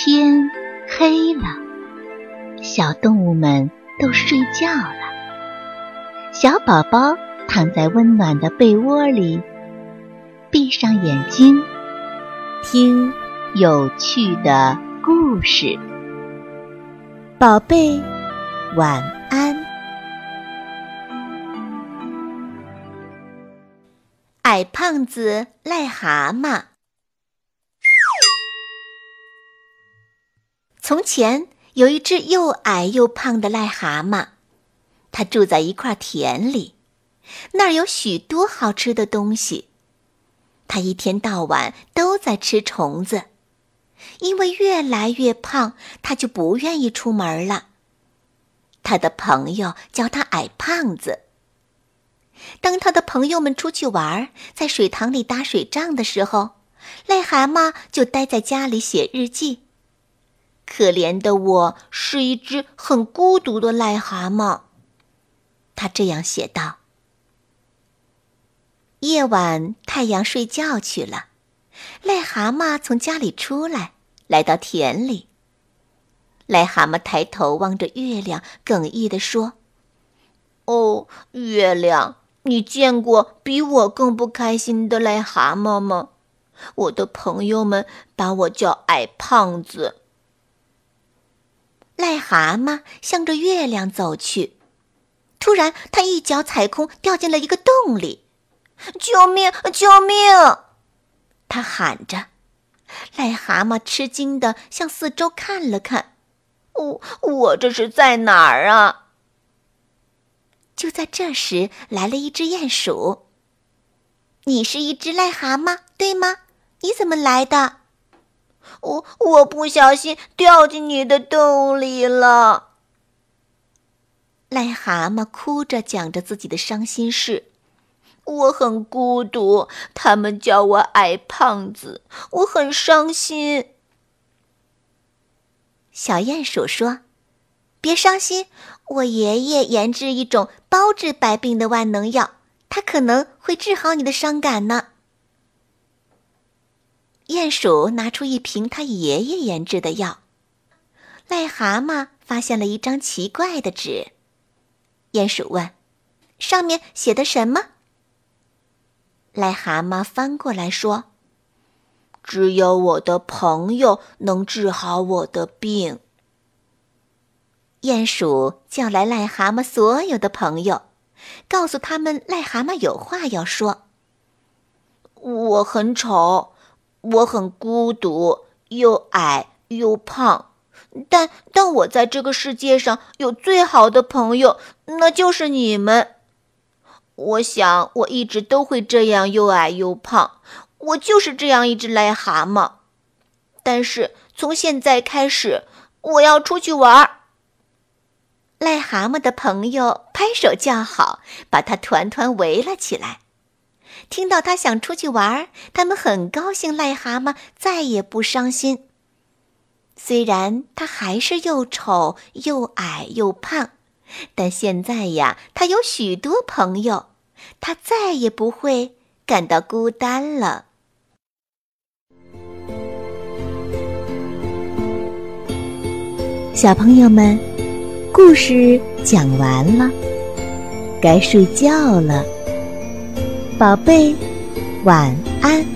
天黑了，小动物们都睡觉了。小宝宝躺在温暖的被窝里，闭上眼睛，听有趣的故事。宝贝，晚安。矮胖子癞蛤蟆。从前有一只又矮又胖的癞蛤蟆，它住在一块田里，那儿有许多好吃的东西。它一天到晚都在吃虫子，因为越来越胖，它就不愿意出门了。他的朋友叫他矮胖子。当他的朋友们出去玩，在水塘里打水仗的时候，癞蛤蟆就待在家里写日记。可怜的我是一只很孤独的癞蛤蟆，他这样写道。夜晚，太阳睡觉去了，癞蛤蟆从家里出来，来到田里。癞蛤蟆抬头望着月亮，哽咽地说：“哦，月亮，你见过比我更不开心的癞蛤蟆吗？我的朋友们把我叫矮胖子。”癞蛤蟆向着月亮走去，突然，他一脚踩空，掉进了一个洞里。“救命！救命！”他喊着。癞蛤蟆吃惊地向四周看了看，“我我这是在哪儿啊？”就在这时，来了一只鼹鼠。“你是一只癞蛤蟆，对吗？你怎么来的？”我我不小心掉进你的洞里了。癞蛤蟆哭着讲着自己的伤心事：“我很孤独，他们叫我矮胖子，我很伤心。”小鼹鼠说：“别伤心，我爷爷研制一种包治百病的万能药，它可能会治好你的伤感呢。”鼹鼠拿出一瓶他爷爷研制的药，癞蛤蟆发现了一张奇怪的纸。鼹鼠问：“上面写的什么？”癞蛤蟆翻过来说：“只有我的朋友能治好我的病。”鼹鼠叫来癞蛤蟆所有的朋友，告诉他们癞蛤蟆有话要说：“我很丑。”我很孤独，又矮又胖，但但我在这个世界上有最好的朋友，那就是你们。我想我一直都会这样又矮又胖，我就是这样一只癞蛤蟆。但是从现在开始，我要出去玩。癞蛤蟆的朋友拍手叫好，把它团团围了起来。听到他想出去玩，他们很高兴。癞蛤蟆再也不伤心。虽然他还是又丑又矮又胖，但现在呀，他有许多朋友，他再也不会感到孤单了。小朋友们，故事讲完了，该睡觉了。宝贝，晚安。